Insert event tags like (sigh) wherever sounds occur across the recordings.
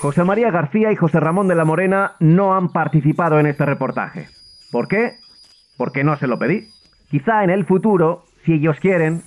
José María García y José Ramón de la Morena no han participado en este reportaje. ¿Por qué? Porque no se lo pedí. Quizá en el futuro, si ellos quieren...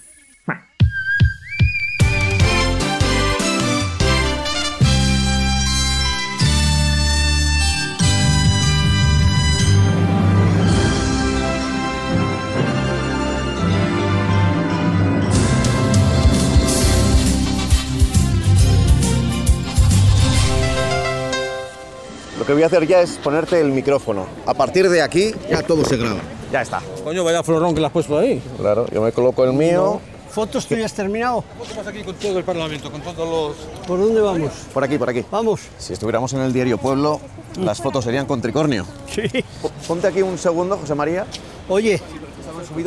Lo que voy a hacer ya es ponerte el micrófono. A partir de aquí ya todo se graba. Ya está. Coño, vaya florón que le has puesto ahí. Claro, yo me coloco el mío. ¿Fotos tú ya has terminado? Estamos aquí con todo el Parlamento, con todos los... ¿Por dónde vamos? Por aquí, por aquí. Vamos. Si estuviéramos en el diario Pueblo, las fotos serían con tricornio. Sí. Po- Ponte aquí un segundo, José María. Oye,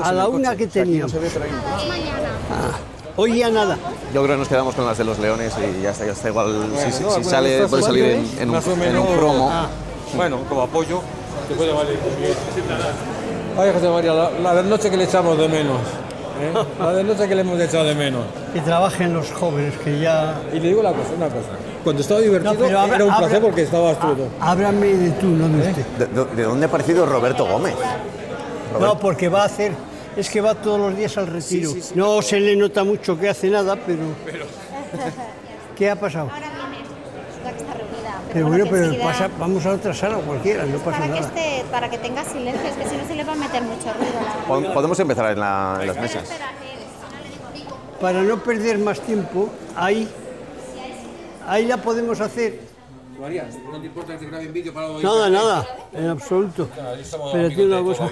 a la una coche. que Aquí no teníamos. se ve, pero ahí- Hoy ya nada. Yo creo que nos quedamos con las de los leones y ya está, ya está igual. si- si, no, si alguna sale, puede salir en, en un, más o en menos. un promo. Ah, bueno, como apoyo, te puede valer. Ay, José María, la, la de noche que le echamos de menos. ¿eh? La de noche que le hemos echado de menos. Que trabajen los jóvenes, que ya... Y le digo la cosa, una cosa. Cuando estaba divertido No, era un placer porque estabas tú. Háblame de tú, no de usted. ¿De, de- de dónde ha aparecido Roberto Gómez? No, porque va a hacer... Es que va todos los días al retiro. No se le nota mucho que hace nada, pero... (laughs) ¿Qué ha pasado? Ahora viene, la que está reunida. Pero bueno, pero enseguida- pasa- vamos a otra sala cualquiera, no pasa para que, nada. esté, para que tenga silencio, es que si no se le va a meter mucho ruido. La Podemos empezar en, la- en las mesas. Para no perder más tiempo, ahí, ahí la podemos hacer. María, no te importa que te grabe en vídeo para Nada, nada, en absoluto. amigos de una cosa.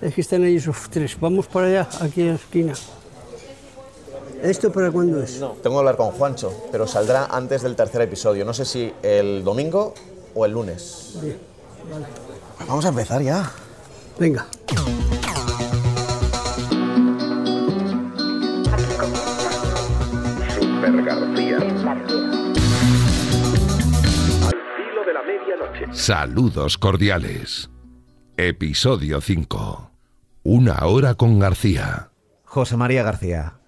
Es que están ahí esos tres. Vamos para allá, aquí en la esquina. ¿Esto para cuándo es? Tengo que hablar con Juancho, pero saldrá antes del tercer episodio. No sé si el domingo o el lunes. Bien, vale. Vamos a empezar ya. Venga. Super García. Al filo de la medianoche. Saludos cordiales. Episodio 5. Una hora con García. José María García,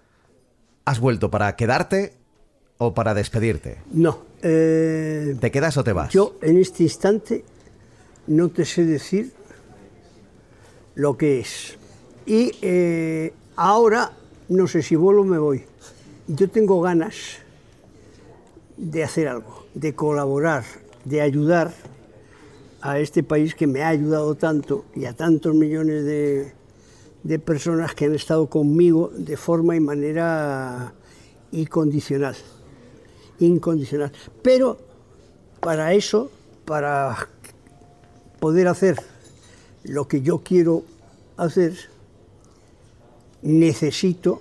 ¿has vuelto para quedarte o para despedirte? No, eh, ¿Te quedas o te vas? yo en este instante no te sé decir lo que es. Y eh, ahora no sé si vuelo o me voy. Yo tengo ganas de hacer algo, de colaborar, de ayudar a este país que me ha ayudado tanto y a tantos millones de, de personas que han estado conmigo de forma y manera incondicional. Incondicional. Pero para eso, para poder hacer lo que yo quiero hacer, necesito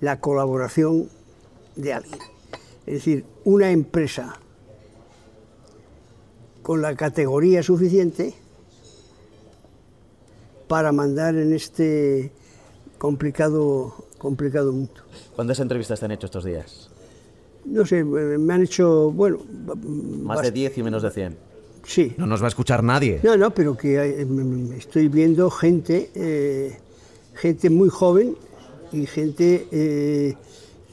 la colaboración de alguien. Es decir, una empresa con la categoría suficiente para mandar en este complicado, complicado mundo. ¿Cuántas entrevistas te han hecho estos días? No sé, me han hecho, bueno, Más de 10 y menos de 100. sí. No nos va a escuchar nadie. No, no, pero que hay- mm, mm, estoy viendo gente, eh, gente muy joven y gente eh,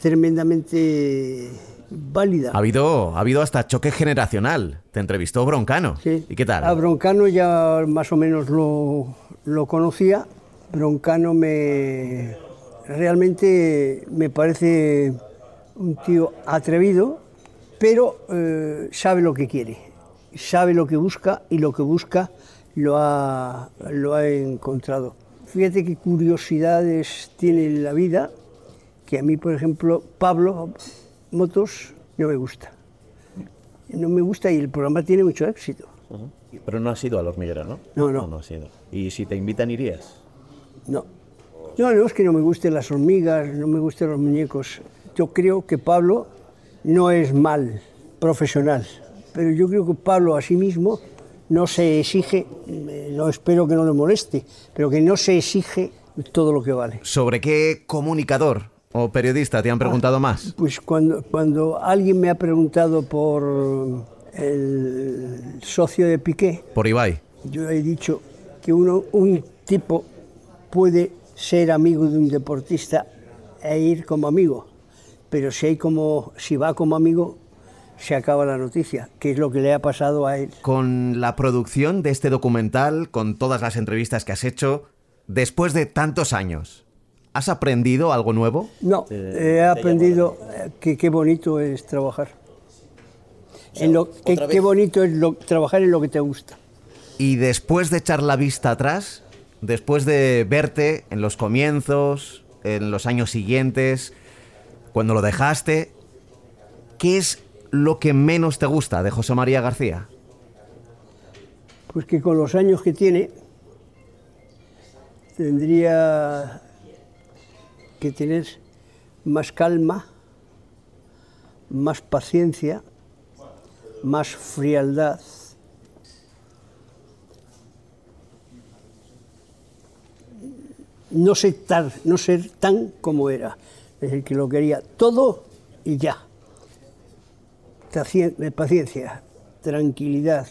tremendamente válida. Ha habido, ha habido hasta choque generacional. Te entrevistó Broncano. Sí. ¿Y qué tal? A Broncano ya más o menos lo, lo conocía. Broncano me realmente me parece un tío atrevido, pero eh, sabe lo que quiere, sabe lo que busca y lo que busca lo ha, lo ha encontrado. Fíjate qué curiosidades tiene la vida, que a mí, por ejemplo, Pablo Motos no me gusta. No me gusta y el programa tiene mucho éxito. Pero no has ido al hormiguero, ¿no? No, no. No, has ido. ¿Y si te invitan, irías? No. No, no es que no me gusten las hormigas, no me gusten los muñecos. Yo creo que Pablo no es mal profesional, pero yo creo que Pablo a sí mismo no se exige, eh, no espero que no le moleste, pero que no se exige todo lo que vale. ¿Sobre qué comunicador o periodista te han preguntado más? Pues cuando, cuando alguien me ha preguntado por el socio de Piqué, Por Ibai. Yo he dicho que uno, un tipo puede ser amigo de un deportista e ir como amigo, pero si, hay como, si va como amigo, se acaba la noticia, que es lo que le ha pasado a él. Con la producción de este documental, con todas las entrevistas que has hecho, después de tantos años, ¿has aprendido algo nuevo? No, he aprendido eh, que qué bonito es trabajar. En lo, que- qué bonito es lo- trabajar en lo que te gusta. Y después de echar la vista atrás, después de verte en los comienzos, en los años siguientes, cuando lo dejaste, ¿qué es lo que menos te gusta de José María García? Pues que con los años que tiene, tendría que tener más calma, más paciencia, más frialdad. No ser, tan, no ser tan como era, es decir, que lo quería todo y ya. Pacien- Paciencia, tranquilidad,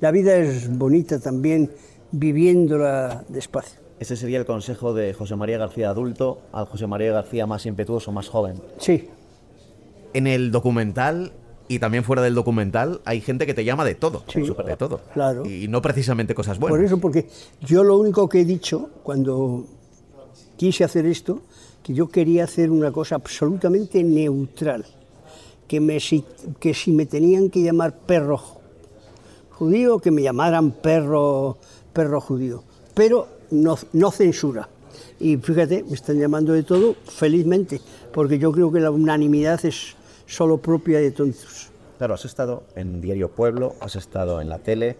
la vida es bonita también viviéndola despacio. Ese sería el consejo de José María García adulto al José María García más impetuoso, más joven. Sí, En el documental y también fuera del documental hay gente que te llama de todo, Sí. de todo. Claro. Y no precisamente cosas buenas. por eso, porque yo lo único que he dicho cuando quise hacer esto, que yo quería hacer una cosa absolutamente neutral, que, me, si, que si me tenían que llamar perro ju- judío, que me llamaran perro, perro judío, pero no, no censura. Y fíjate, me están llamando de todo felizmente, porque yo creo que la unanimidad es solo propia de tontos. Claro, has estado en Diario Pueblo, has estado en la tele.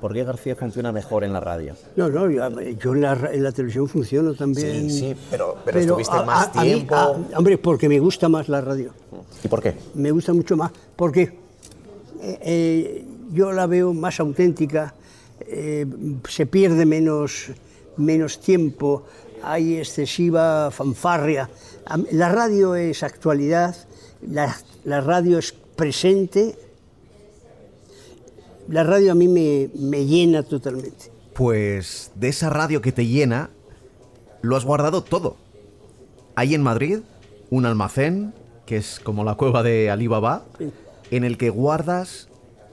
¿Por qué García funciona mejor en la radio? No, no, yo, yo en, la, en la televisión funciono también. Sí, sí, pero- pero estuviste a- más a- a mí, tiempo. hombre, porque me gusta más la radio. ¿Y por qué? Me gusta mucho más, porque eh, eh, yo la veo más auténtica, eh, se pierde menos, menos tiempo, hay excesiva fanfarria. La radio es actualidad, la, la radio es presente. La radio a mí me, me llena totalmente. Pues de esa radio que te llena, lo has guardado todo. Hay en Madrid un almacén, que es como la cueva de Alibaba, en el que guardas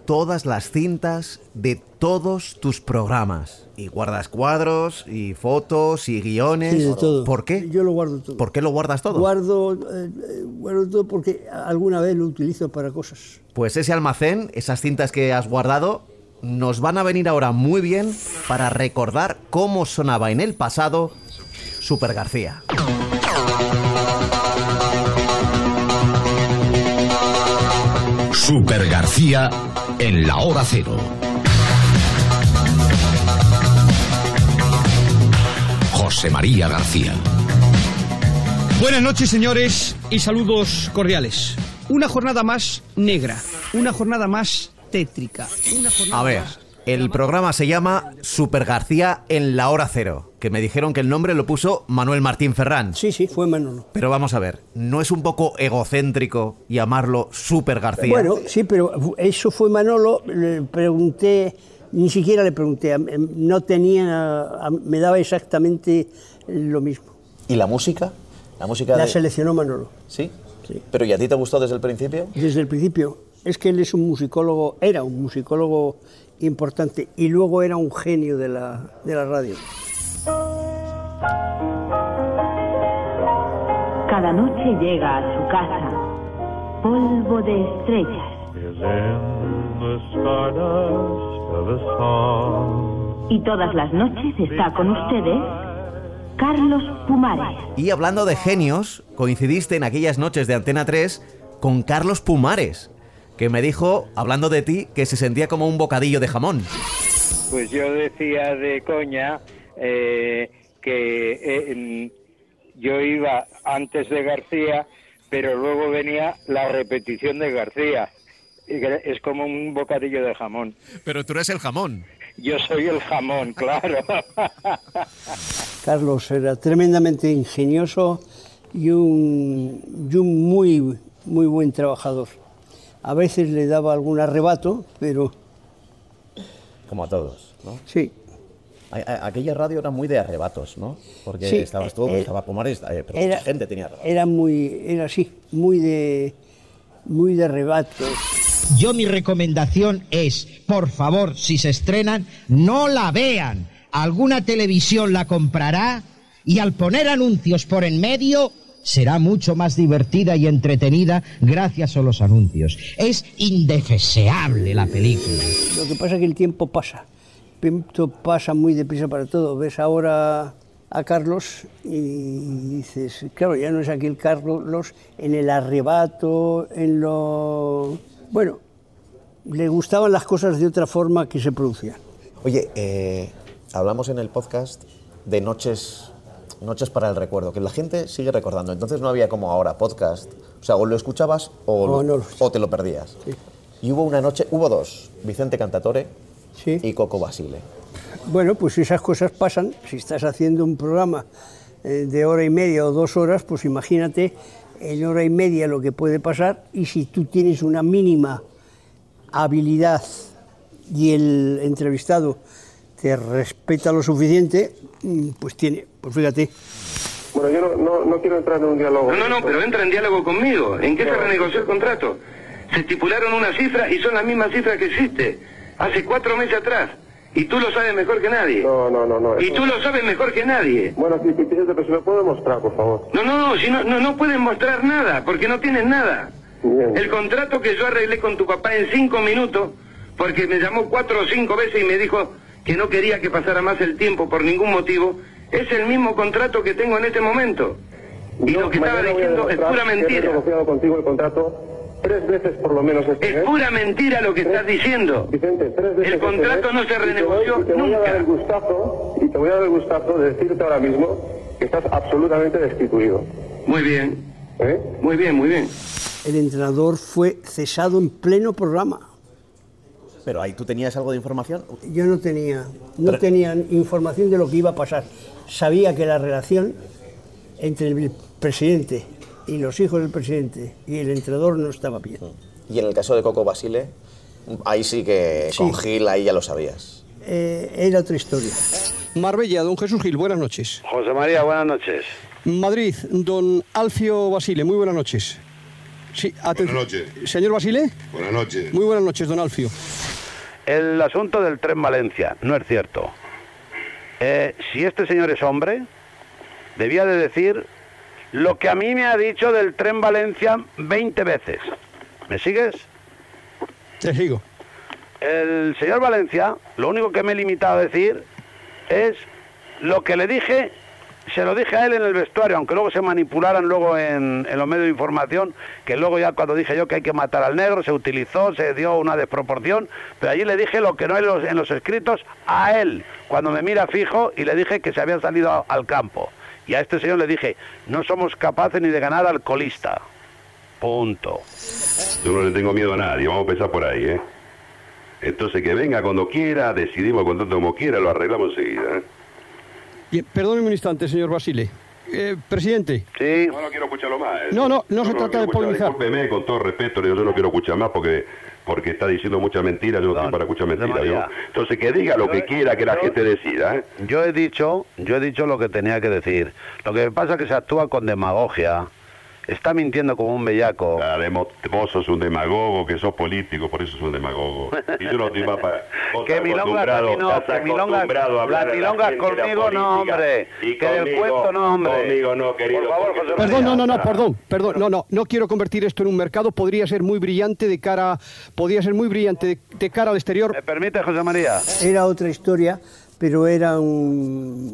todas las cintas de todos tus programas. Y guardas cuadros, y fotos, y guiones. Sí, de todo. ¿Por qué? Yo lo guardo todo. ¿Por qué lo guardas todo? Guardo, eh, guardo todo porque alguna vez lo utilizo para cosas. Pues ese almacén, esas cintas que has guardado, nos van a venir ahora muy bien para recordar cómo sonaba en el pasado Super García. Super García en la hora cero. José María García. Buenas noches, señores, y saludos cordiales. Una jornada más negra, una jornada más tétrica. Una jornada A ver, más- el programa se llama Super García en la hora cero, que me dijeron que el nombre lo puso Manuel Martín Ferrán. Sí, sí, fue Manolo. Pero vamos a ver, ¿no es un poco egocéntrico llamarlo Super García? Bueno, sí, pero eso fue Manolo. Le pregunté, ni siquiera le pregunté, em, no tenía, a- me daba exactamente lo mismo. ¿Y la música? La música La de... seleccionó Manolo, ¿Sí? Sí. ¿Pero y a ti te gustó desde el principio? desde el principio. Es que él es un musicólogo, era un musicólogo importante y luego era un genio de la, de la radio. Cada noche llega a su casa polvo de estrellas y todas las noches está con ustedes Carlos Pumares. Y hablando de genios, coincidiste en aquellas noches de Antena 3 con Carlos Pumares, que me dijo, hablando de ti, que se sentía como un bocadillo de jamón. Pues yo decía de coña eh, que eh, yo iba antes de García, pero luego venía la repetición de García. Es como un bocadillo de jamón. Pero tú eres el jamón. Yo soy el jamón, (laughs) claro. Carlos era tremendamente ingenioso y un, y un muy, muy buen trabajador. A veces le daba algún arrebato, pero Como a todos, ¿no? sí, aquella radio era muy de arrebatos, ¿no? Porque Sí, estabas tú, eh, estaba Pomares, eh, pero era, mucha gente tenía arrebatos. era muy, era así, muy de, muy de rebato. Yo mi recomendación es, por favor, si se estrenan, no la vean. Alguna televisión la comprará y al poner anuncios por en medio será mucho más divertida y entretenida gracias a los anuncios. Es indeseable la película. Lo que pasa es que el tiempo pasa. Tiempo pasa muy deprisa para todo. Ves ahora a Carlos y dices, claro, ya no es aquel Carlos en el arrebato, en lo... Bueno, le gustaban las cosas de otra forma que se producían. Oye, eh, hablamos en el podcast de noches, noches para el recuerdo, que la gente sigue recordando. Entonces no había como ahora podcast. O sea, o lo escuchabas o, O lo- no lo o te lo perdías. Y hubo una noche, hubo dos, Vicente Cantatore y Coco Basile. Bueno, pues esas cosas pasan. Si estás haciendo un programa eh, de hora y media o dos horas, pues imagínate en hora y media lo que puede pasar y si tú tienes una mínima habilidad y el entrevistado te respeta lo suficiente, mm, pues tiene, pues fíjate. Bueno, yo no, no, no quiero entrar en un diálogo. No, no, no, pero entra en diálogo conmigo. ¿En qué se renegoció el contrato? Se estipularon una cifra y son las mismas cifras que existe. Hace cuatro meses atrás. Y tú lo sabes mejor que nadie. No, no, no, no. Y tú lo sabes mejor que nadie. Bueno, sí, sí, pero si me puede mostrar, por favor. No, no, no, si no, no, no puedes mostrar nada, porque no tienes nada. El contrato que yo arreglé con tu papá en cinco minutos, porque me llamó cuatro o cinco veces y me dijo que no quería que pasara más el tiempo por ningún motivo, es el mismo contrato que tengo en este momento. Y lo que estaba diciendo es pura He mentira. negociado contigo el contrato tres veces por lo menos este Es mes. pura mentira lo que estás diciendo. Vicente, tres veces El este contrato mes, no se y te voy- renegoció y te voy a dar nunca. el gustazo, y te voy a dar el gustazo de decirte ahora mismo que estás absolutamente destituido. Muy bien. ¿Eh? Muy bien, muy bien. El entrenador fue cesado en pleno programa. Pero ahí tú tenías algo de información. Yo no tenía, no Pero- tenía información de lo que iba a pasar. Sabía que la relación entre el presidente y los hijos del presidente y el entrenador no estaba bien. Y en el caso de Coco Basile, ahí sí que Sí. con Gil ahí ya lo sabías. Eh, era otra historia. Marbella, don Jesús Gil, buenas noches. José María, buenas noches. Madrid, don Alfio Basile, muy buenas noches. Sí. Buenas noches. Señor Basile. Buenas noches. Muy buenas noches, don Alfio. El asunto del tren Valencia no es cierto. Eh, si este señor es hombre, debía de decir lo que a mí me ha dicho del tren Valencia 20 veces. ¿Me sigues? Te sigo. El señor Valencia, lo único que me he limitado a decir es lo que le dije, se lo dije a él en el vestuario, aunque luego se manipularan luego en, en los medios de información, que luego ya cuando dije yo que hay que matar al negro, se utilizó, se dio una desproporción, pero allí le dije lo que no hay en los, en los escritos a él, cuando me mira fijo y le dije que se habían salido al campo. Y a este señor le dije, no somos capaces ni de ganar al colista. Punto. Yo no le tengo miedo a nadie, vamos a empezar por ahí, ¿eh? Entonces que venga cuando quiera, decidimos el contrato como quiera, lo arreglamos enseguida, ¿eh? Bien, perdóneme un instante, señor Basile. Eh, presidente. Sí. No, no quiero escucharlo más. ¿eh? No, no, no se trata de polemizar. Discúlpeme, con todo respeto, yo no quiero escuchar más porque porque está diciendo muchas mentiras, yo no, estoy para escuchar mentiras. Yo. Entonces que diga lo que quiera, que la gente decida, ¿eh? Yo he dicho, yo he dicho lo que tenía que decir. Lo que pasa es que se actúa con demagogia. Está mintiendo como un bellaco. Vos sos un demagogo, que sos político, por eso sos un demagogo. Y yo no más para... (laughs) Que aquí no, que milongas, acostumbrado a hablar las a la la conmigo no, hombre. Y que del conmigo- cuento no, hombre. Conmigo no, querido. Por favor, José Perdón, no, no, no, perdón, perdón, no, no, no quiero convertir esto en un mercado, podría ser muy brillante de cara, podría ser muy brillante de, de cara al exterior. ¿Me permite, José María? Era otra historia, pero eran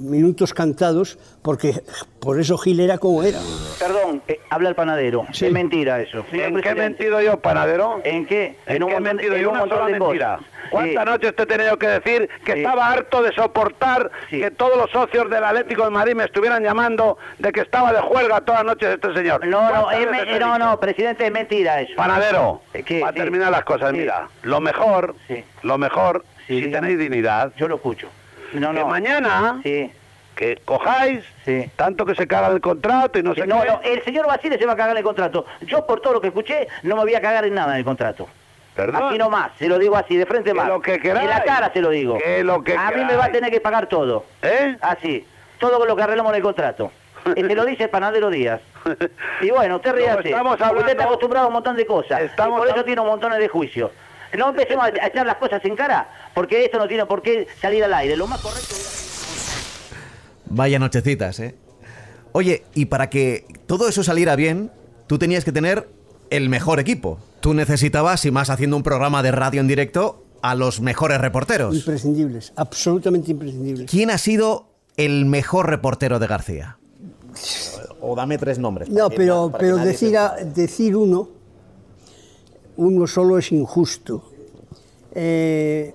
minutos cantados, porque por eso Gil era como era. Perdón, eh, habla el panadero. Es mentira eso. ¿En qué he mentido yo, panadero? ¿En qué? ¿En, un qué he montón- mentido en yo? un Una sola de mentira. ¿Cuántas Sí. noches te he tenido que decir que estaba harto de soportar que todos los socios del Atlético de Madrid me estuvieran llamando de que estaba de juerga todas las noches este señor? No, no, ¿Cuántas es veces me- he no, no, presidente, es mentira eso. Panadero, Eh, ¿qué? para Sí. terminar las cosas, Sí. mira, lo mejor, lo mejor, Sí, si tenéis dignidad, yo lo escucho. No, que no. mañana que cojáis tanto que se caga el contrato y no sé No, no, el señor Basile se va a cagar el contrato. Yo, por todo lo que escuché, no me voy a cagar en nada en el contrato. ¿Perdón? Así nomás, se lo digo así, de frente más. lo que queráis. En la cara se lo digo. Que lo que a mí me va a tener que pagar todo. ¿Eh? Así. Todo lo que arreglamos en el contrato. Y te lo dice el panadero Díaz. (laughs) Y bueno, usted ríase. estamos porque Usted está acostumbrado a un montón de cosas. Estamos y por eso tiene un montón de juicios. No empecemos a echar las cosas en cara, porque esto no tiene por qué salir al aire. Lo más correcto (laughs) Vaya nochecitas, ¿eh? Oye, y para que todo eso saliera bien, tú tenías que tener el mejor equipo. Tú necesitabas, y más haciendo un programa de radio en directo, a los mejores reporteros. Imprescindibles, absolutamente imprescindibles. ¿Quién ha sido el mejor reportero de García? O dame tres nombres. No, pero, pero decir, a- decir uno, uno solo es injusto. Eh,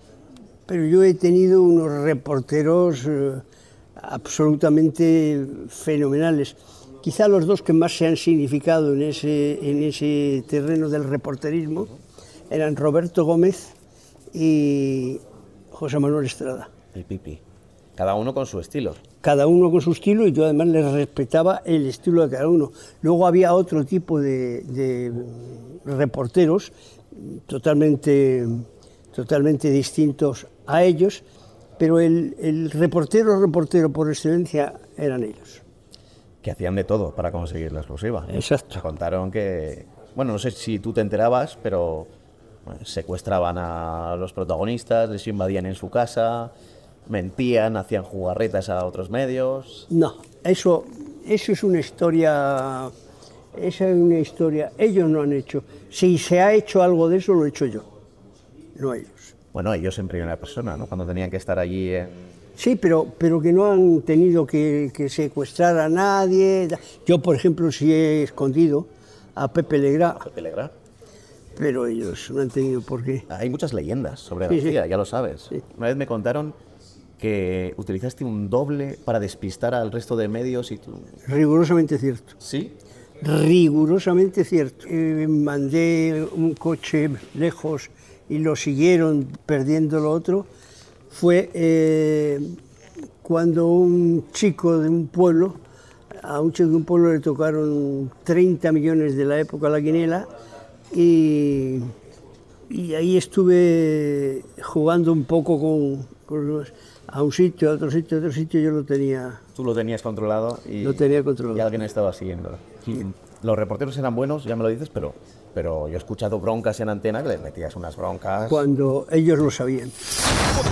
pero yo he tenido unos reporteros eh, absolutamente fenomenales. Quizá los dos que más se han significado en ese, en ese terreno del reporterismo eran Roberto Gómez y José Manuel Estrada. El pipi. Cada uno con su estilo. Cada uno con su estilo y yo además les respetaba el estilo de cada uno. Luego había otro tipo de, de reporteros totalmente, totalmente distintos a ellos, pero el, el reportero, reportero por excelencia eran ellos. Que hacían de todo para conseguir la exclusiva. Exacto. Contaron que. Bueno, no sé si tú te enterabas, pero secuestraban a los protagonistas, les invadían en su casa, mentían, hacían jugarretas a otros medios. No, eso, eso es una historia, esa es una historia, ellos no han hecho. Si se ha hecho algo de eso, lo he hecho yo, no ellos. Bueno, ellos en primera persona, ¿no? Cuando tenían que estar allí en. Sí, pero, pero que no han tenido que, que secuestrar a nadie. Yo, por ejemplo, sí he escondido a Pepe Legrá, Pepe Legrá. pero ellos no han tenido por qué. Hay muchas leyendas sobre Sí, sí. García, ya lo sabes. Una vez me contaron que utilizaste un doble para despistar al resto de medios y tú. Rigurosamente cierto. ¿Sí? Rigurosamente cierto. Eh, mandé un coche lejos y lo siguieron perdiendo lo otro. Fue eh, cuando un chico de un pueblo, a un chico de un pueblo le tocaron 30 millones de la época la quinela y, y ahí estuve jugando un poco con, con los- a un sitio, a otro sitio, a otro sitio, yo lo tenía. Tú lo tenías controlado y. Lo tenía controlado. Y alguien estaba siguiendo. Los reporteros eran buenos, ya me lo dices, pero, pero yo he escuchado broncas en antena que les metías unas broncas. Cuando ellos lo sabían.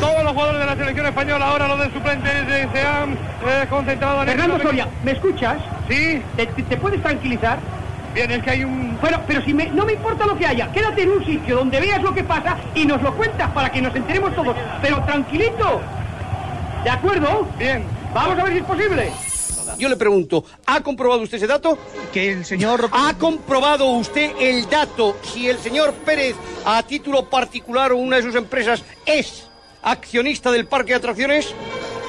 Todos los jugadores de la selección española, ahora los de suplentes, se han eh, concentrado en el... Fernando Soria, ¿me escuchas? Sí. ¿Te, te- te puedes tranquilizar? Bien, es que hay un... Bueno, pero si me- no me importa lo que haya, quédate en un sitio donde veas lo que pasa y nos lo cuentas para que nos enteremos todos. Pero tranquilito. ¿De acuerdo? Bien. Vamos a ver si es posible. Yo le pregunto, ¿ha comprobado usted ese dato? Que el señor... ¿Ha comprobado usted el dato si el señor Pérez, a título particular o una de sus empresas, es accionista del parque de atracciones?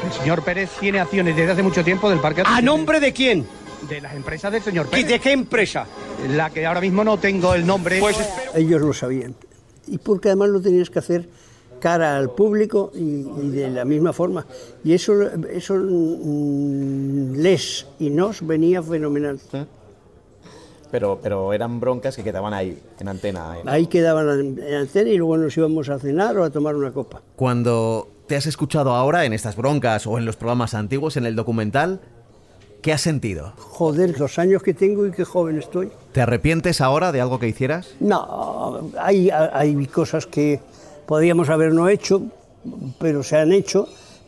El señor Pérez tiene acciones desde hace mucho tiempo del parque. ¿A nombre de quién? De las empresas del señor ¿Y Pérez. de qué empresa? La que ahora mismo no tengo el nombre. Pues Ellos lo sabían. Y porque además lo tenías que hacer cara al público y, y de la misma forma. Y eso, eso mm, les y nos venía fenomenal. Pero, pero eran broncas que quedaban ahí, en antena. en- Ahí quedaban en en antena y luego nos íbamos a cenar o a tomar una copa. Cuando te has escuchado ahora en estas broncas o en los programas antiguos, en el documental, ¿qué has sentido? Joder, los años que tengo y qué joven estoy. ¿Te arrepientes ahora de algo que hicieras? No, hay, hay cosas que podríamos haber no hecho, pero se han hecho,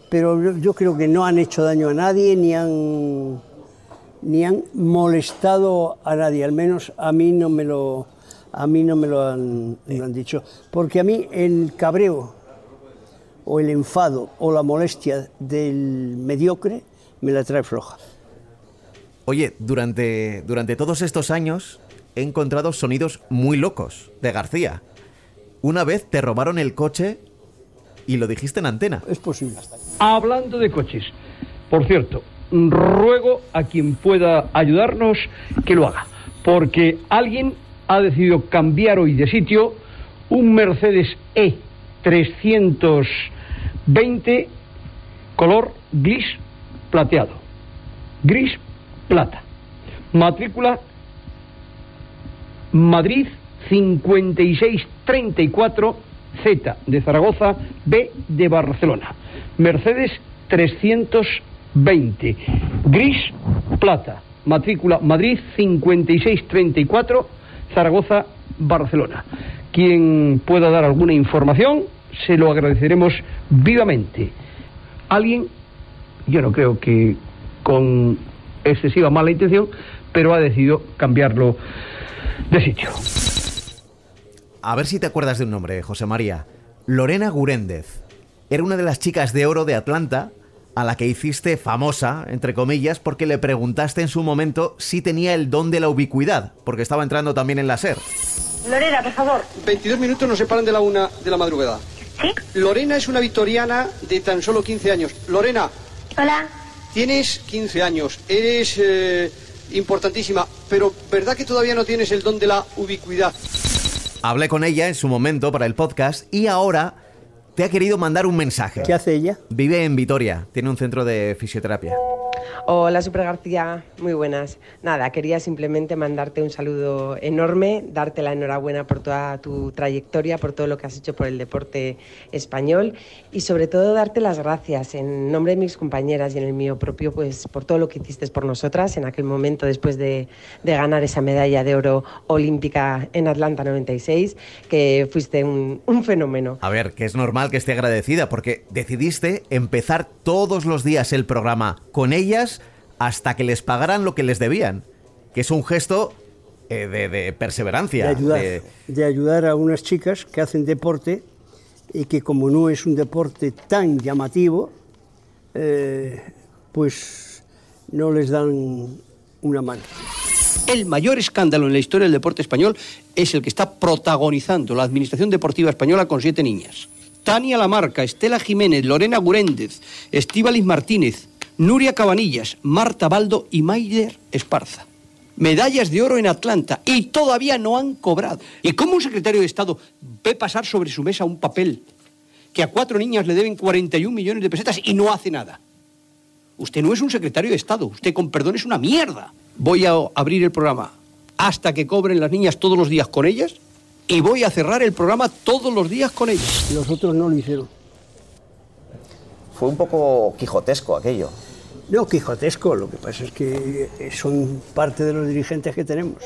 pero yo- creo que no han hecho daño a nadie ni han, ni han molestado a nadie, al menos a mí no me lo, a mí no me lo han, han dicho, porque a mí el cabreo o el enfado o la molestia del mediocre me la trae floja. Oye, durante, durante todos estos años he encontrado sonidos muy locos de García. Una vez te robaron el coche y lo dijiste en antena. Es posible. Hablando de coches, por cierto, ruego a quien pueda ayudarnos que lo haga, porque alguien ha decidido cambiar hoy de sitio un Mercedes E 320 color gris plateado, gris plata, matrícula Madrid 5634 Z de Zaragoza, B de Barcelona. Mercedes 320, gris plata. Matrícula Madrid 5634, Zaragoza, Barcelona. Quien pueda dar alguna información, se lo agradeceremos vivamente. Alguien, yo no creo que con excesiva mala intención, pero ha decidido cambiarlo de sitio. A ver si te acuerdas de un nombre, José María. Lorena Guréndez. Era una de las chicas de oro de Atlanta a la que hiciste famosa, entre comillas, porque le preguntaste en su momento si tenía el don de la ubicuidad, porque estaba entrando también en la SER. Lorena, por favor. 22 minutos nos separan de la una de la madrugada. ¿Sí? Lorena es una victoriana de tan solo 15 años. Lorena. Hola. Tienes 15 años, eres eh, importantísima, pero ¿verdad que todavía no tienes el don de la ubicuidad? Hablé con ella en su momento para el podcast y ahora te ha querido mandar un mensaje. ¿Qué hace ella? Vive en Vitoria, tiene un centro de fisioterapia. Hola, Super García, muy buenas. Nada, quería simplemente mandarte un saludo enorme, darte la enhorabuena por toda tu trayectoria, por todo lo que has hecho por el deporte español y sobre todo darte las gracias en nombre de mis compañeras y en el mío propio, pues por todo lo que hiciste por nosotras en aquel momento después de, de ganar esa medalla de oro olímpica en Atlanta 96, que fuiste un, un fenómeno. A ver, que es normal que esté agradecida porque decidiste empezar todos los días el programa con ellas hasta que les pagaran lo que les debían, que es un gesto eh, de, de perseverancia. De ayudar, de- de ayudar a unas chicas que hacen deporte y que como no es un deporte tan llamativo, eh, pues no les dan una mano. El mayor escándalo en la historia del deporte español es el que está protagonizando la Administración Deportiva Española con siete niñas. Tania Lamarca, Estela Jiménez, Lorena Guréndez, Estíbalis Martínez, Nuria Cabanillas, Marta Baldo y Maider Esparza. Medallas de oro en Atlanta y todavía no han cobrado. ¿Y cómo un secretario de Estado ve pasar sobre su mesa un papel que a cuatro niñas le deben 41 millones de pesetas y no hace nada? Usted no es un secretario de Estado, usted con perdón es una mierda. Voy a abrir el programa hasta que cobren las niñas todos los días con ellas y voy a cerrar el programa todos los días con ellas. Los otros no lo hicieron. Fue un poco quijotesco aquello. No, quijotesco, lo que pasa es que son parte de los dirigentes que tenemos.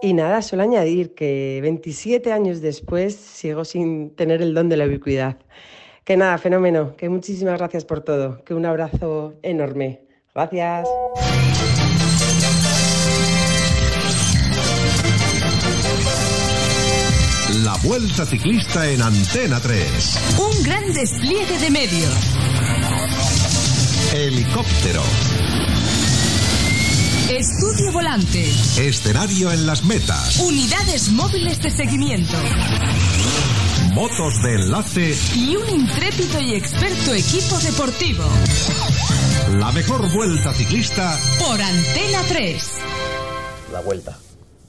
Y nada, solo añadir que 27 años después sigo sin tener el don de la ubicuidad. Que nada, fenómeno, que muchísimas gracias por todo, que un abrazo enorme. Gracias. Vuelta Ciclista en Antena 3. Un gran despliegue de medios. Helicóptero. Estudio volante. Escenario en las metas. Unidades móviles de seguimiento. Motos de enlace. Y un intrépido y experto equipo deportivo. La mejor vuelta ciclista. Por Antena 3. La vuelta.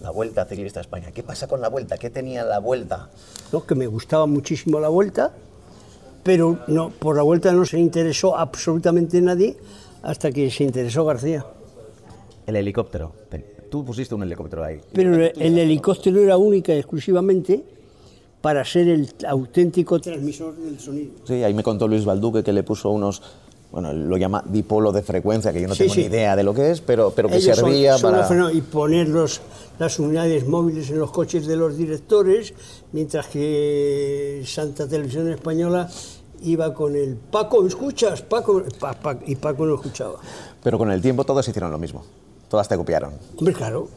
La vuelta ciclista a España. ¿Qué pasa con la vuelta? ¿Qué tenía la vuelta? ¿no? que me gustaba muchísimo la vuelta, pero no, por la vuelta no se interesó absolutamente nadie hasta que se interesó García. El helicóptero. Tú pusiste un helicóptero ahí. Pero el, el helicóptero era única y exclusivamente para ser el auténtico transmisor del sonido. Sí, ahí me contó Luis Balduque que le puso unos, bueno, lo llama dipolo de frecuencia, que yo no Sí, tengo sí. ni idea de lo que es, pero, pero que Ellos servía son para... y poner los- las unidades móviles en los coches de los directores, mientras que Santa Televisión Española iba con el Paco, ¿escuchas? Paco, Pa- Pa- y Paco no escuchaba. Pero con el tiempo todos hicieron lo mismo. Todas te copiaron. Hombre, claro,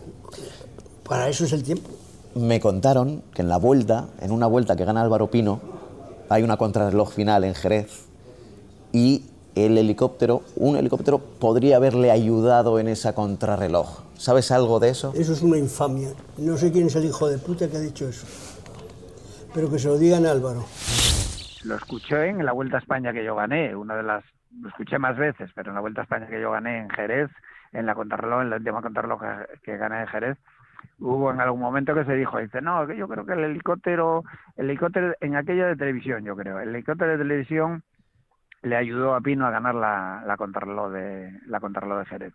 para eso es el tiempo. Me contaron que en la vuelta, en una vuelta que gana Álvaro Pino, hay una contrarreloj final en Jerez y el helicóptero, un helicóptero podría haberle ayudado en esa contrarreloj. ¿Sabes algo de eso? Eso es una infamia. No sé quién es el hijo de puta que ha dicho eso. Pero que se lo digan a Álvaro. Lo escuché en la Vuelta a España que yo gané, una de las, lo escuché más veces, pero en la Vuelta a España que yo gané en Jerez, en la contrarreloj, en la última contrarreloj que, que gané en Jerez, hubo en algún momento que se dijo, dice, no, que yo creo que el helicóptero, el helicóptero en aquella de televisión, yo creo, el helicóptero de televisión le ayudó a Pino a ganar la, la contrarreloj de la contrarreloj de Jerez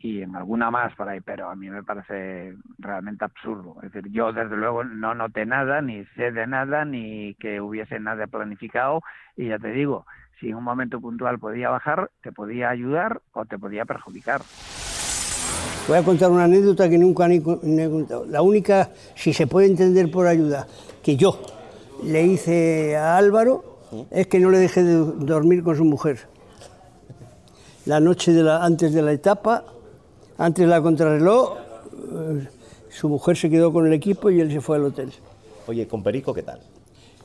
y en alguna más por ahí, pero a mí me parece realmente absurdo. Es decir, yo desde luego no noté nada, ni sé de nada, ni que hubiese nada planificado, y ya te digo, si en un momento puntual podía bajar, te podía ayudar o te podía perjudicar. Voy a contar una anécdota que nunca he contado. La única, si se puede entender por ayuda, que yo le hice a Álvaro es que no le dejé de dormir con su mujer. La noche de la, antes de la etapa, antes de la contrarreloj, eh, su mujer se quedó con el equipo y él se fue al hotel. Oye, con Perico, ¿qué tal?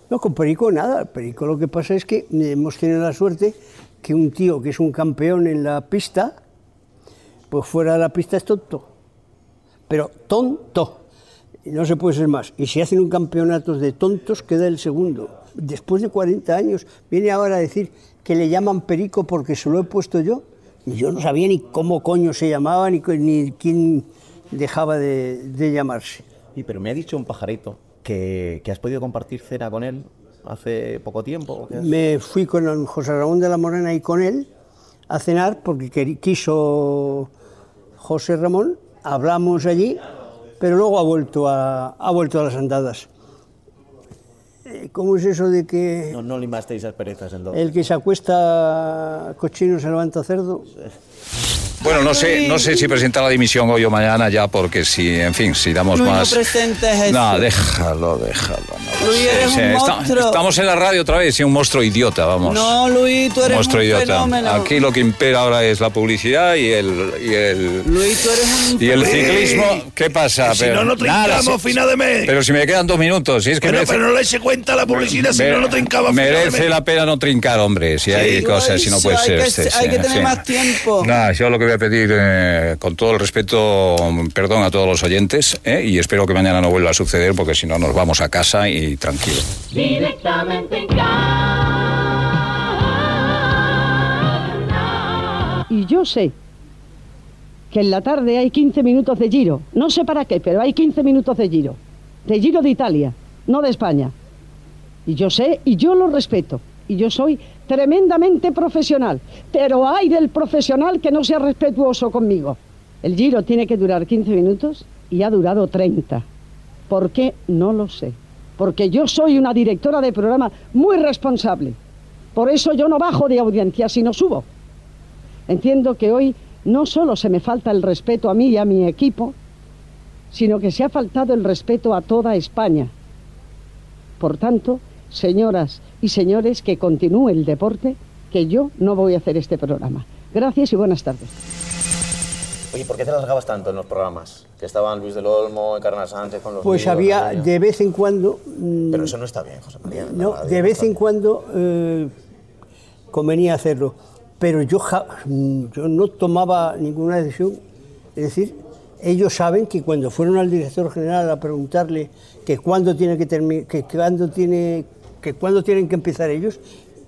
No, con Perico nada. Perico lo que pasa es que hemos tenido la suerte que un tío que es un campeón en la pista, pues fuera de la pista es tonto. Pero tonto. Y No se puede ser más. Y si hacen un campeonato de tontos, queda el segundo. Después de 40 años, viene ahora a decir que le llaman Perico porque se lo he puesto yo. Y yo no sabía ni cómo coño se llamaba, ni, ni quién dejaba de, de llamarse. Sí, pero me ha dicho un pajarito que, que has podido compartir cena con él hace poco tiempo. ¿o qué has- Me fui con José Ramón de la Morena y con él a cenar porque quiso José Ramón, hablamos allí, pero luego ha vuelto a, ha vuelto a las andadas. Eh, ¿Cómo es eso de que No, no limasteis asperezas entonces. el que se acuesta cochino se levanta cerdo? Bueno, no sé, no sé si presentar la dimisión hoy o mañana ya, porque si, en fin, si damos Luis, no más. presentes eso. No, déjalo, déjalo. no Luis, sé, eres sí, un esta- monstruo. estamos en la radio otra vez, y un monstruo idiota, vamos. No, Luis, tú Un eres monstruo un idiota. fenómeno. Aquí lo que impera ahora es la publicidad y el y el Luis, tú eres un y el ciclismo. ¿Qué pasa? Que si no, no trincamos, si- fina de mes. Pero si me quedan dos minutos, si es que Bueno, merece, pero no le se cuenta la publicidad, si me- no, no trincaba. fina de merece mes. la pena no trincar, hombre. Si hay Sí. cosas, si no puede hay ser. que- este, hay sí, que en tener más tiempo. Nada, yo lo que voy a pedir, eh, con todo el respeto, perdón a todos los oyentes, eh, y espero que mañana no vuelva a suceder, porque si no nos vamos a casa y tranquilo. Directamente en Y yo sé que en la tarde hay 15 minutos de giro. No sé para qué, pero hay 15 minutos de giro. De giro de Italia, no de España. Y yo sé y yo lo respeto. Y yo soy tremendamente profesional. Pero hay del profesional que no sea respetuoso conmigo. El giro tiene que durar 15 minutos y ha durado 30. ¿Por qué? No lo sé. Porque yo soy una directora de programa muy responsable. Por eso yo no bajo de audiencia, sino subo. Entiendo que hoy no solo se me falta el respeto a mí y a mi equipo, sino que se ha faltado el respeto a toda España. Por tanto, señoras y señores, que continúe el deporte, que yo no voy a hacer este programa. Gracias y buenas tardes. Oye, ¿por qué te largabas tanto en los programas? Que estaban Luis del Olmo, Encarna Sánchez con los Pues había de vez en cuando... mm, Pero eso no está bien, José María. No, de vez en cuando eh, convenía hacerlo, pero yo, ja- mm, yo no tomaba ninguna decisión. Es decir, ellos saben que cuando fueron al director general a preguntarle que cuándo tiene que que cuándo tiene que cuándo tienen que empezar ellos,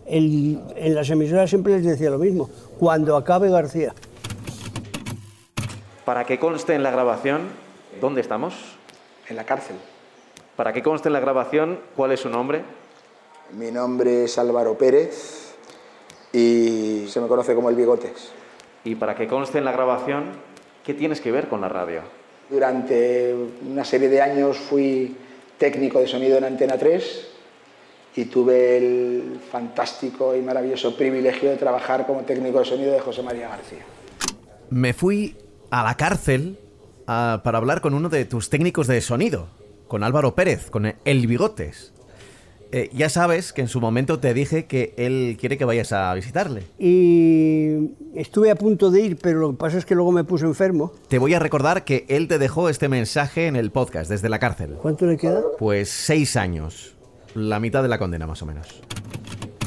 el- en las emisoras siempre les decía lo mismo, cuando acabe García. Para que conste en la grabación, ¿dónde estamos? En la cárcel. Para que conste en la grabación, ¿cuál es su nombre? Mi nombre es Álvaro Pérez y se me conoce como el Bigotes. Y para que conste en la grabación, ¿qué tienes que ver con la radio? Durante una serie de años fui técnico de sonido en Antena 3 y tuve el fantástico y maravilloso privilegio de trabajar como técnico de sonido de José María García. Me fui a la cárcel ah, para hablar con uno de tus técnicos de sonido, con Álvaro Pérez, con el Bigotes. Eh, ya sabes que en su momento te dije que él quiere que vayas a visitarle. Y estuve a punto de ir, pero lo que pasa es que luego me puse enfermo. Te voy a recordar que él te dejó este mensaje en el podcast desde la cárcel. ¿Cuánto le queda? Pues seis años. La mitad de la condena, más o menos.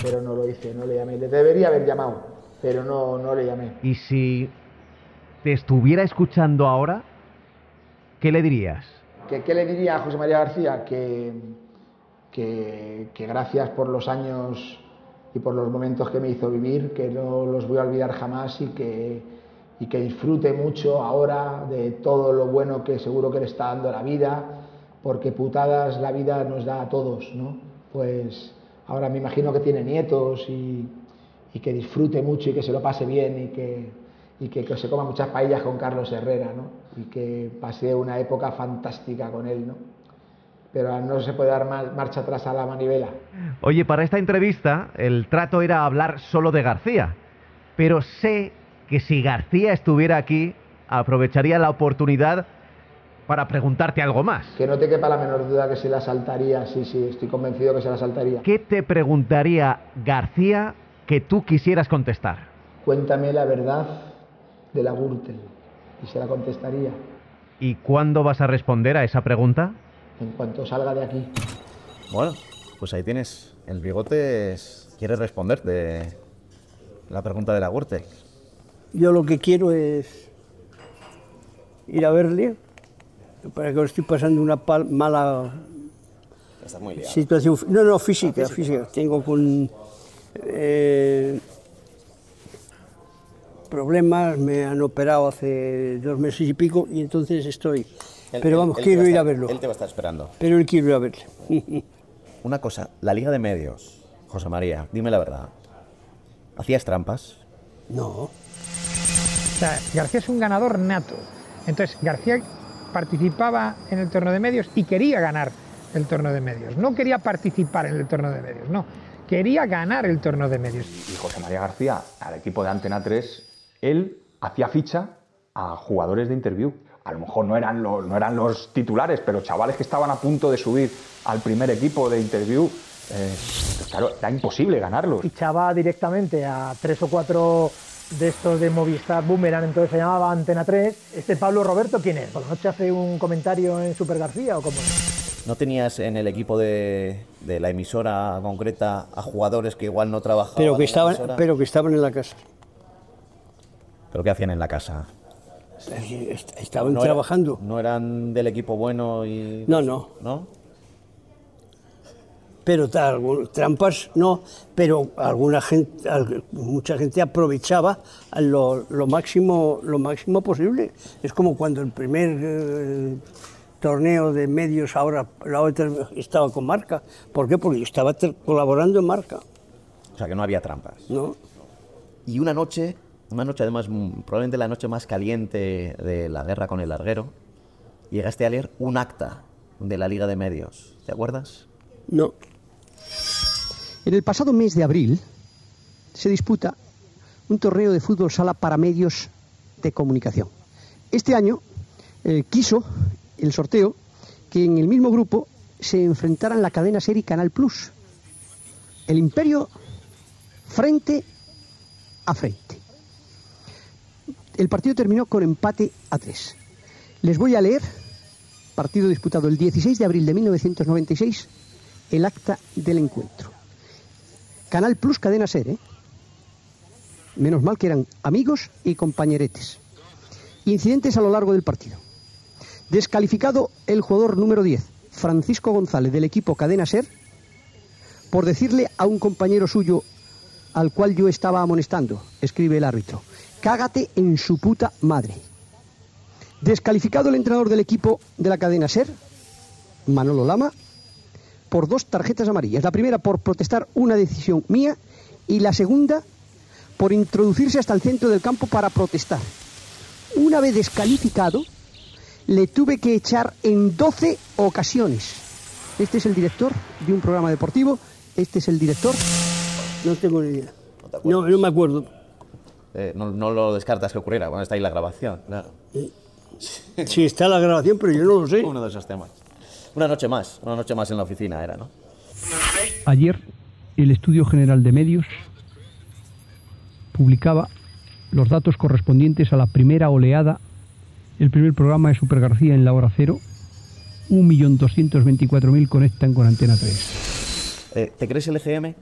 Pero no lo hice, no le llamé. Le debería haber llamado, pero no, no le llamé. Y si te estuviera escuchando ahora, ¿qué le dirías? ¿Qué, qué le diría a José María García? Que, que, que gracias por los años y por los momentos que me hizo vivir, que no los voy a olvidar jamás y que, y que disfrute mucho ahora de todo lo bueno que seguro que le está dando la vida, porque putadas la vida nos da a todos, ¿no? Pues ahora me imagino que tiene nietos y, que disfrute mucho y que se lo pase bien y que, y que, que se coma muchas paellas con Carlos Herrera, ¿no? Y que pase una época fantástica con él, ¿no? pero no se puede dar mar- marcha atrás a la manivela. Oye, para esta entrevista el trato era hablar solo de García, pero sé que si García estuviera aquí, aprovecharía la oportunidad para preguntarte algo más. Que no te quepa la menor duda que se la saltaría, sí, sí, estoy convencido que se la saltaría. ¿Qué te preguntaría García que tú quisieras contestar? Cuéntame la verdad de la Gürtel y se la contestaría ¿Y cuándo vas a responder a esa pregunta? en cuanto salga de aquí. Bueno, pues ahí tienes. El bigote es- quiere responderte la pregunta de la Gürtel. Yo lo que quiero es ir a verle, para que estoy pasando una pal- mala muy liado. situación. No, no, física, física. Tengo con eh, problemas, me han operado hace dos meses y pico y entonces estoy. Pero vamos, quiero ir a estar- verlo. Él te va a estar esperando. Pero él quiero ir a verle. (laughs) Una cosa, la Liga de Medios, José María, dime la verdad. ¿Hacías trampas? No. O sea, García es un ganador nato. Entonces, García participaba en el torneo de medios y quería ganar el torneo de medios. No quería participar en el torneo de medios, no. Quería ganar el torneo de medios. y José María García, al equipo de Antena 3, él hacía ficha a jugadores de interview. A lo mejor no eran, los, no eran los titulares, pero chavales que estaban a punto de subir al primer equipo de interview, eh, pues claro, era imposible ganarlos. Fichaba directamente a tres o cuatro de estos de Movistar Boomerang, entonces se llamaba Antena 3. ¿Este Pablo Roberto quién es? ¿Por la noche hace un comentario en Super García o cómo? ¿No tenías en el equipo de, de la emisora concreta a jugadores que igual no trabajaban Pero que en la estaban, pero que estaban en la casa. ¿Pero qué hacían en la casa? Estaban ¿No era- trabajando. ¿No eran del equipo bueno y...? No, no. ¿No? Pero trampas no, pero alguna gente, mucha gente aprovechaba lo, lo máximo, lo máximo posible. Es como cuando el primer eh, torneo de medios ahora la otra estaba con marca. ¿Por qué? Porque yo estaba colaborando en marca. O sea, que no había trampas. No. Y una noche, una noche además, mm, probablemente la noche más caliente de la guerra con el larguero, llegaste a leer un acta de la Liga de Medios. ¿Te acuerdas? No. En el pasado mes de abril se disputa un torneo de fútbol sala para medios de comunicación. Este año eh, quiso el sorteo que en el mismo grupo se enfrentaran la cadena Ser y Canal Plus. El Imperio frente a frente. El partido terminó con empate a tres. Les voy a leer, partido disputado el 16 de abril de 1996, el acta del encuentro. Canal Plus Cadena Ser, ¿eh? Menos mal que eran amigos y compañeretes. Incidentes a lo largo del partido. Descalificado el jugador número 10, Francisco González, del equipo Cadena Ser, por decirle a un compañero suyo al cual yo estaba amonestando, escribe el árbitro, cágate en su puta madre. Descalificado el entrenador del equipo de la cadena Ser, Manolo Lama, por dos tarjetas amarillas. La primera por protestar una decisión mía y la segunda por introducirse hasta el centro del campo para protestar. Una vez descalificado, le tuve que echar en 12 ocasiones. Este es el director de un programa deportivo, este es el director. No tengo ni idea. No, no me acuerdo. Eh, no, no lo descartas que ocurriera, bueno, está ahí la grabación, claro. Sí, está la grabación, pero yo no lo sé. Uno de esos temas. Una noche más, una noche más en la oficina era, ¿no? Ayer, el Estudio General de Medios publicaba los datos correspondientes a la primera oleada, el primer programa de Super García en la hora cero. 1.224.000 conectan con Antena 3. Eh, ¿Te crees el EGM?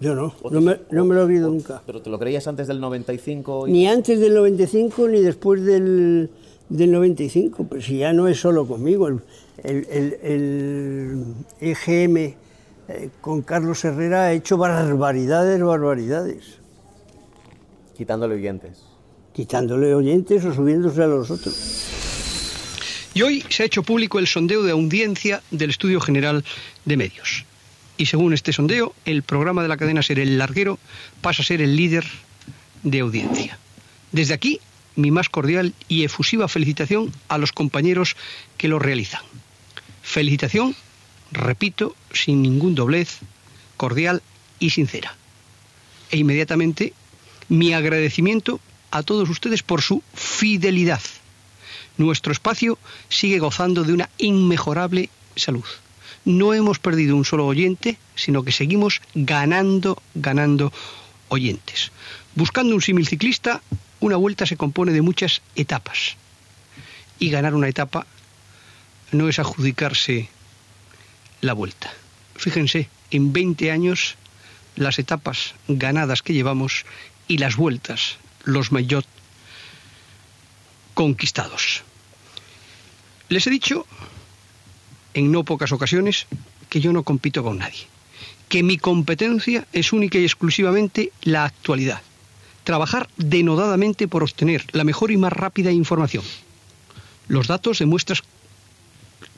Yo no, no me, no me lo he oído nunca. ¿Pero te lo creías antes del 95? y- Ni antes del 95 ni después del, del 95, pero si ya no es solo conmigo. El, el, el- el EGM eh, con Carlos Herrera ha hecho barbaridades, barbaridades, Quitándole oyentes. quitándole oyentes o subiéndose a los otros. Y hoy se ha hecho público el sondeo de audiencia del Estudio General de Medios. Y según este sondeo, el programa de la cadena Ser El Larguero pasa a ser el líder de audiencia. Desde aquí, mi más cordial y efusiva felicitación a los compañeros que lo realizan. felicitación, repito, sin ningún doblez, cordial y sincera. E inmediatamente mi agradecimiento a todos ustedes por su fidelidad. Nuestro espacio sigue gozando de una inmejorable salud. No hemos perdido un solo oyente, sino que seguimos ganando, ganando oyentes. Buscando un símil ciclista, una vuelta se compone de muchas etapas. Y ganar una etapa no es adjudicarse la vuelta. Fíjense, en 20 años las etapas ganadas que llevamos y las vueltas, los maillot conquistados. Les he dicho en no pocas ocasiones que yo no compito con nadie, que mi competencia es única y exclusivamente la actualidad, trabajar denodadamente por obtener la mejor y más rápida información. Los datos demuestran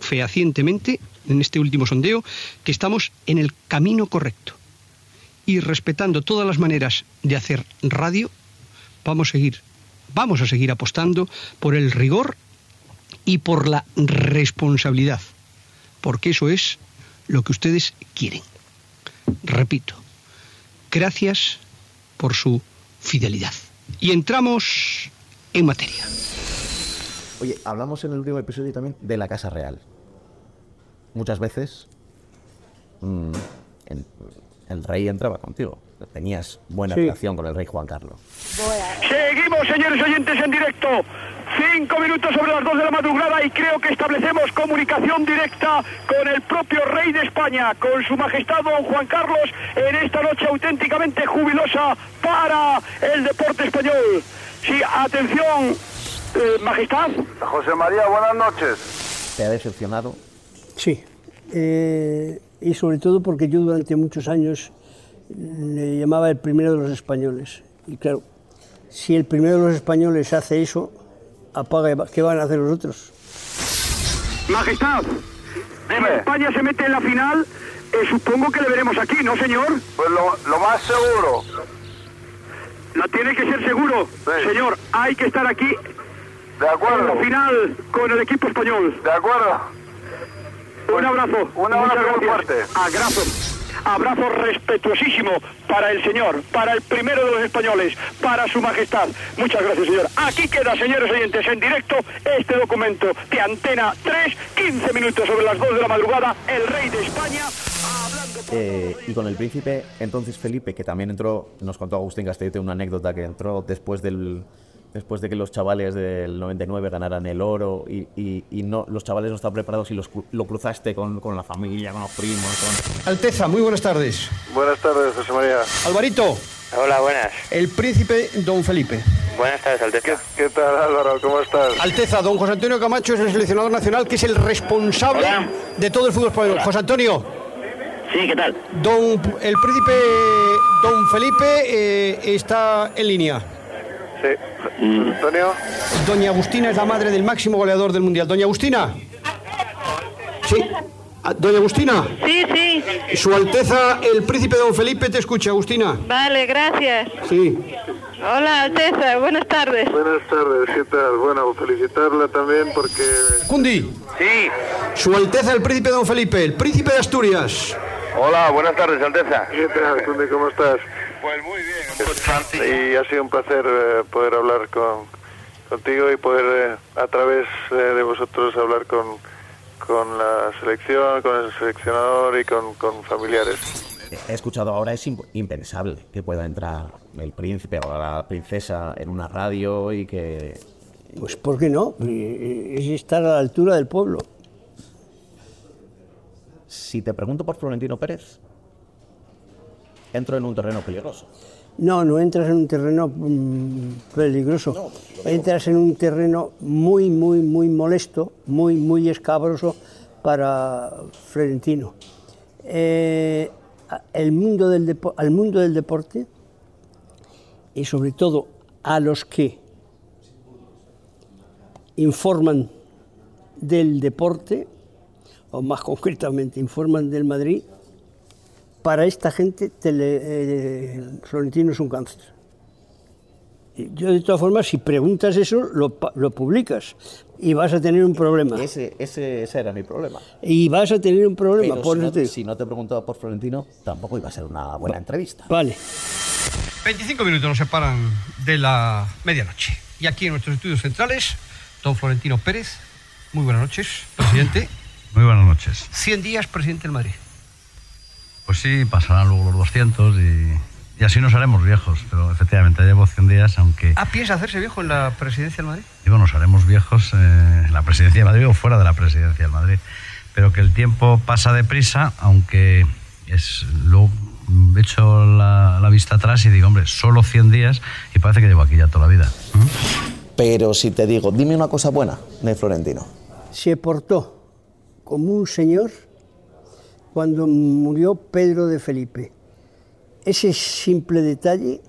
fehacientemente en este último sondeo que estamos en el camino correcto y respetando todas las maneras de hacer radio, vamos a seguir, vamos a seguir apostando por el rigor y por la responsabilidad, porque eso es lo que ustedes quieren. Repito, gracias por su fidelidad. Y entramos en materia. Oye, hablamos en el último episodio también de la Casa Real. Muchas veces mm, el rey entraba contigo. Tenías buena Sí. relación con el rey Juan Carlos. Seguimos, señores oyentes, en directo. Cinco minutos sobre las dos de la madrugada y creo que establecemos comunicación directa con el propio rey de España, con su majestad don Juan Carlos, en esta noche auténticamente jubilosa para el deporte español. Sí, atención, eh, majestad. José María, buenas noches. ¿Te ha decepcionado? Sí, eh, y sobre todo porque yo durante muchos años le llamaba el primero de los españoles. Y claro, si el primero de los españoles hace eso, apaga, y va- ¿qué van a hacer los otros? Majestad, si España se mete en la final, eh, supongo que le veremos aquí, ¿no, señor? Pues lo, lo más seguro. La tiene que ser seguro. Señor, hay que estar aquí. De acuerdo. En la final con el equipo español. De acuerdo. Un abrazo. Un abrazo muy gracias. Abrazo. Abrazo respetuosísimo para el señor, para el primero de los españoles, para su majestad. Muchas gracias, señor. Aquí queda, señores oyentes, en directo este documento de Antena 3, 15 minutos sobre las 2 de la madrugada, el rey de España. Eh, y con el príncipe, entonces Felipe, que también entró, nos contó Agustín Castellete una anécdota que entró después del después de que los chavales del 99 ganaran el oro y, y- y no los chavales no estaban preparados y los, lo cruzaste con, con la familia, con los primos. Con... Alteza, muy buenas tardes. Buenas tardes, José María. Alvarito, Hola, buenas. el príncipe don Felipe. Buenas tardes, Alteza. ¿Qué, tal, Álvaro? ¿Cómo estás? Alteza, don José Antonio Camacho es el seleccionador nacional que es el responsable de todo el fútbol español. José Antonio. Sí, ¿qué tal? Don, el príncipe don Felipe eh, está en línea. Sí. Antonio. Doña Agustina es la madre del máximo goleador del mundial. Doña Agustina. Sí. Ah, Doña Agustina. Sí, sí. Su Alteza, el príncipe don Felipe, te escucha, Agustina. Vale, gracias. Sí. Hola, Alteza. Buenas tardes. Buenas tardes, ¿qué tal? Bueno, felicitarla también porque... Cundi. Sí. Su Alteza, el príncipe don Felipe, el príncipe de Asturias. Hola, buenas tardes, Alteza. ¿Qué tal, Conde? ¿Cómo estás? Pues muy bien. Y ha sido un placer eh, poder hablar con, contigo y poder eh, a través eh, de vosotros hablar con, con la selección, con el seleccionador y con, con familiares. He escuchado ahora, es imp- impensable que pueda entrar el príncipe o la princesa en una radio y que... Pues ¿por qué no? Es estar a la altura del pueblo. Si te pregunto por Florentino Pérez, entro en un terreno peligroso. No, no entras en un terreno mm, peligroso. Entras en un terreno muy, muy, muy molesto, muy, muy escabroso para Florentino. Eh, el mundo del depo- al mundo del deporte y sobre todo a los que informan del deporte, o más (laughs) concretamente informan del Madrid, para esta gente tele- eh, Florentino es un cáncer. Yo de todas formas, si preguntas eso, lo, lo publicas y vas a tener un problema. Ese, ese, ese era mi problema. Y vas a tener un problema, Pero por si, no, te si no te preguntaba por Florentino, tampoco iba a ser una buena entrevista. Vale. 25 minutos nos separan de la medianoche. Y aquí en nuestros estudios centrales, don Florentino Pérez. Muy buenas noches, presidente. Muy buenas noches. 100 días, presidente del Madrid. Pues sí, pasarán luego los 200 y, y así nos haremos viejos. Pero efectivamente, llevo 100 días, aunque Ah, ¿piensa hacerse viejo en la presidencia del Madrid? digo, nos haremos viejos eh, en la presidencia de Madrid o fuera de la presidencia del Madrid. Pero que el tiempo pasa deprisa, aunque es luego he hecho la, la vista atrás y digo, hombre, solo 100 días y parece que llevo aquí ya toda la vida. Pero si te digo, dime una cosa buena de Florentino. Se portó como un señor cuando murió Pedro de Felipe. Ese simple detalle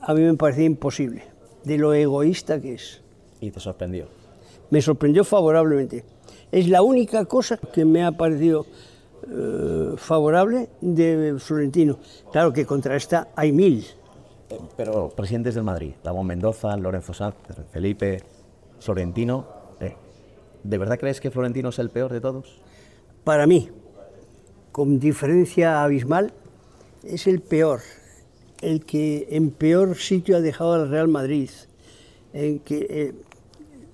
a mí me parecía imposible, de lo egoísta que es. Y te sorprendió. Me sorprendió favorablemente. Es la única cosa que me ha parecido eh, favorable de Florentino. Claro que contra esta hay mil. Pero presidentes del Madrid, Ramón Mendoza, Lorenzo Sanz, Felipe, Florentino. eh, ¿De verdad crees que Florentino es el peor de todos? Para mí, con diferencia abismal, es el peor. El que en peor sitio ha dejado al Real Madrid. En que eh,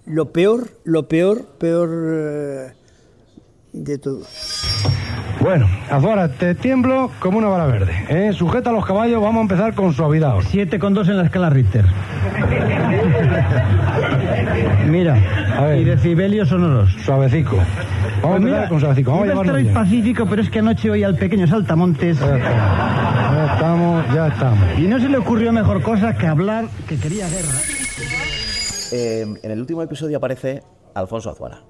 lo peor, lo peor, peor eh, de todo. Bueno, Azuara, te tiemblo como una vara verde. ¿eh? Sujeta a los caballos, vamos a empezar con suavidad. 7 con 2 en la escala Richter. Mira, y decibelios sonoros. Suavecico. Vamos a empezar con suavecico. Vamos a iba a llevarnos estar hoy pacífico, pero es que anoche oí al pequeño saltamontes. Ya estamos, ya estamos. Y no se le ocurrió mejor cosa que hablar que quería guerra. Eh, en el último episodio aparece Alfonso Azuara.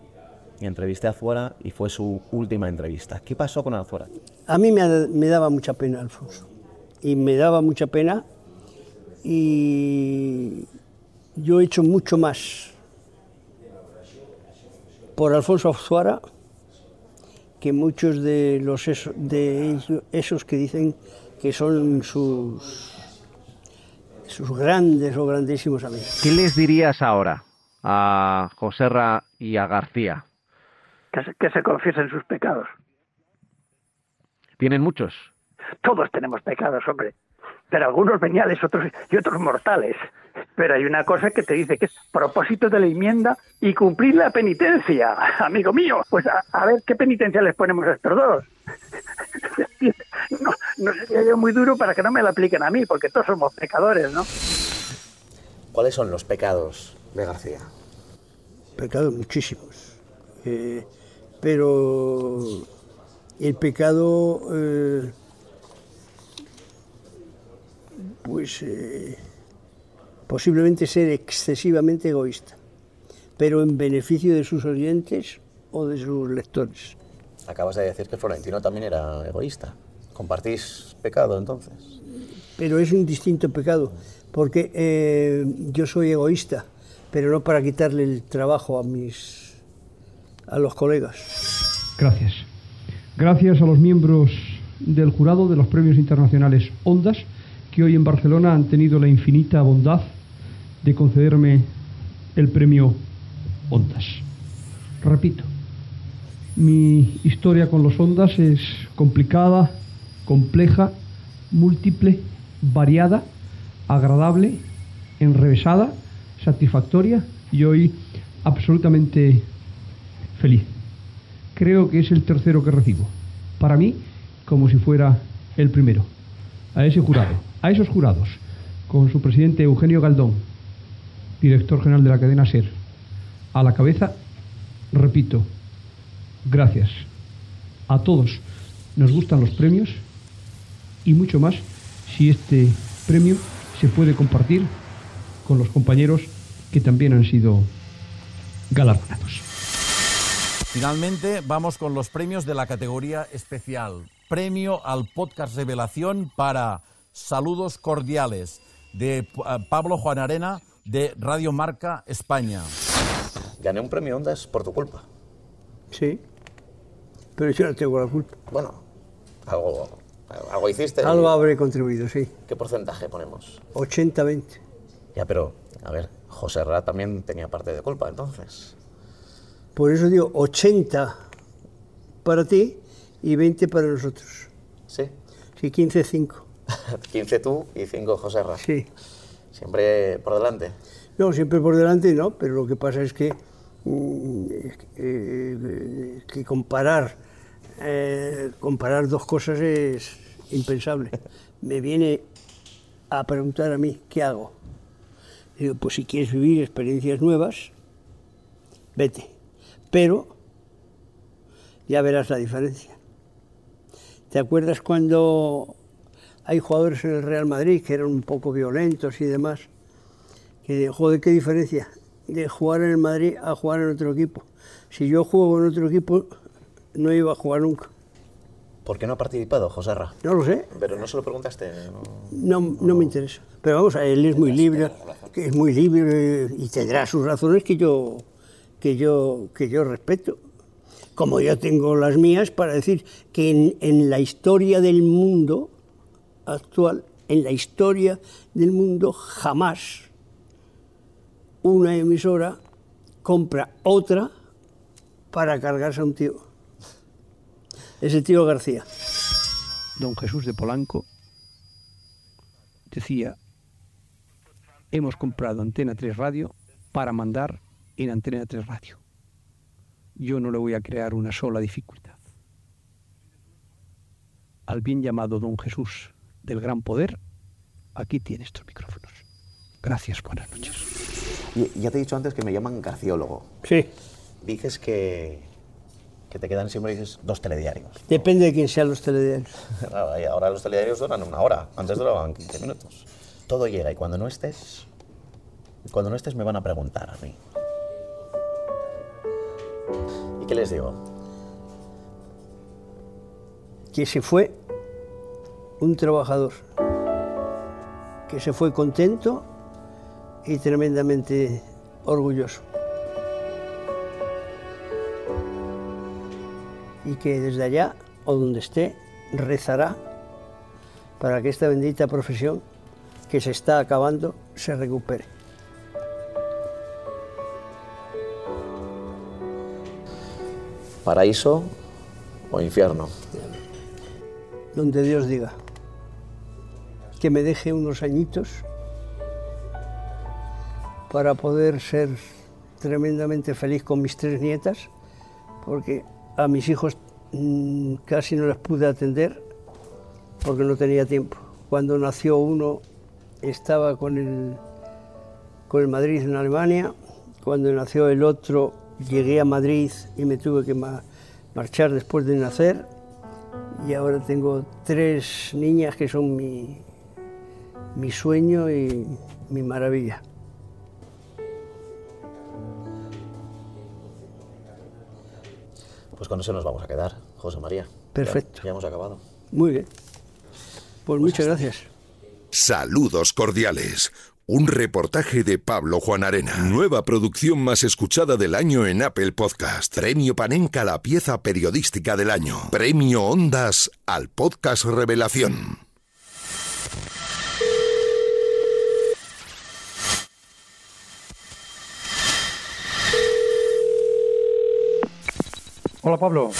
Y entrevisté a Azuara y fue su última entrevista. ¿Qué pasó con Azuara? A mí me, me daba mucha pena, Alfonso. Y me daba mucha pena. Y yo he hecho mucho más por Alfonso Azuara que muchos de los de ellos- esos que dicen que son sus sus grandes o grandísimos amigos. ¿Qué les dirías ahora a Joserra y a García? Que se, que se confiesen sus pecados. ¿Tienen muchos? Todos tenemos pecados, hombre. Pero algunos veniales otros, y otros mortales. Pero hay una cosa que te dice que es propósito de la enmienda y cumplir la penitencia, amigo mío. Pues a, a ver qué penitencia les ponemos a estos dos. No, no sería yo muy duro para que no me la apliquen a mí, porque todos somos pecadores, ¿no? ¿Cuáles son los pecados de García? Pecados muchísimos. Eh, pero el pecado, eh, pues eh, posiblemente ser excesivamente egoísta, pero en beneficio de sus oyentes o de sus lectores. Acabas de decir que Florentino también era egoísta. ¿Compartís pecado entonces? Pero es un distinto pecado, porque eh, yo soy egoísta, pero no para quitarle el trabajo a mis a los colegas. Gracias. Gracias a los miembros del jurado de los premios internacionales Ondas, hoy en Barcelona han tenido la infinita bondad de concederme el premio Ondas. Repito, mi historia con los Ondas es complicada, compleja, múltiple, variada, agradable, enrevesada, satisfactoria y hoy absolutamente feliz. Creo que es el tercero que recibo. Para mí, como si fuera el primero. A ese jurado, a esos jurados, con su presidente Eugenio Galdón, director general de la cadena SER, a la cabeza, repito, gracias. A todos nos gustan los premios y mucho más si este premio se puede compartir con los compañeros que también han sido galardonados. Finalmente, vamos con los premios de la categoría especial. Premio al podcast Revelación para Saludos Cordiales de eh, Pablo Juan Arena de Radio Marca España. Gané un premio Ondas por tu culpa. Sí, pero yo no tengo la culpa. Bueno, algo, Algo hiciste. Algo habré contribuido, sí. ¿Qué porcentaje ponemos? 80-20. Ya, pero, a ver, José Ra también tenía parte de culpa, entonces. Por eso digo 80 para ti y 20 para nosotros. Sí. Sí, 15-5. (laughs) 15 tú y 5 José Ra. Sí. Siempre por delante. No, siempre por delante no, pero lo que pasa es que, mm, eh, que comparar, eh, comparar dos cosas es impensable. Me viene a preguntar a mí, ¿qué hago? Digo, pues si quieres vivir experiencias nuevas, vete. Pero ya verás la diferencia. ¿Te acuerdas cuando hay jugadores en el Real Madrid que eran un poco violentos y demás? Que, joder, qué diferencia de jugar en el Madrid a jugar en otro equipo. Si yo juego en otro equipo, no iba a jugar nunca. ¿Por qué no ha participado José Ra? No lo sé. Pero no se lo preguntaste. No, No, no me interesa. Pero vamos, él es muy libre, es muy libre y tendrá sus razones que yo, que yo, que yo respeto. Como yo tengo las mías para decir que en, en la historia del mundo actual, en la historia del mundo, jamás una emisora compra otra para cargarse a un tío. Ese tío García. don Jesús de Polanco decía, hemos comprado Antena 3 Radio para mandar en Antena 3 Radio. Yo no le voy a crear una sola dificultad. Al bien llamado don Jesús del Gran Poder, aquí tiene estos micrófonos. Gracias, buenas noches. Ya te he dicho antes que me llaman garciólogo. Sí. Dices que, que te quedan siempre dices, dos telediarios. Depende de quién sean los telediarios. (laughs) Ahora los telediarios duran una hora. Antes duraban 15 minutos. Todo llega y cuando no estés, cuando no estés me van a preguntar a mí. ¿Y qué les digo? que se fue un trabajador, que se fue contento y tremendamente orgulloso. Y que desde allá, o donde esté, rezará para que esta bendita profesión que se está acabando se recupere. ¿Paraíso o infierno? donde Dios diga. Que me deje unos añitos para poder ser tremendamente feliz con mis tres nietas, porque a mis hijos mm, casi no las pude atender porque no tenía tiempo. Cuando nació uno estaba con el, con el Madrid en Alemania, cuando nació el otro llegué a Madrid y me tuve que ma- marchar después de nacer y ahora tengo tres niñas que son mi, mi sueño y mi maravilla. Pues con eso nos vamos a quedar, José María. Perfecto. Ya, ya hemos acabado. Muy bien. Pues muchas gracias. Saludos cordiales. Un reportaje de Pablo Juan Arena. Nueva producción más escuchada del año en Apple Podcast. Premio Panenca a la pieza periodística del año. Premio Ondas al podcast Revelación. Hola Pablo.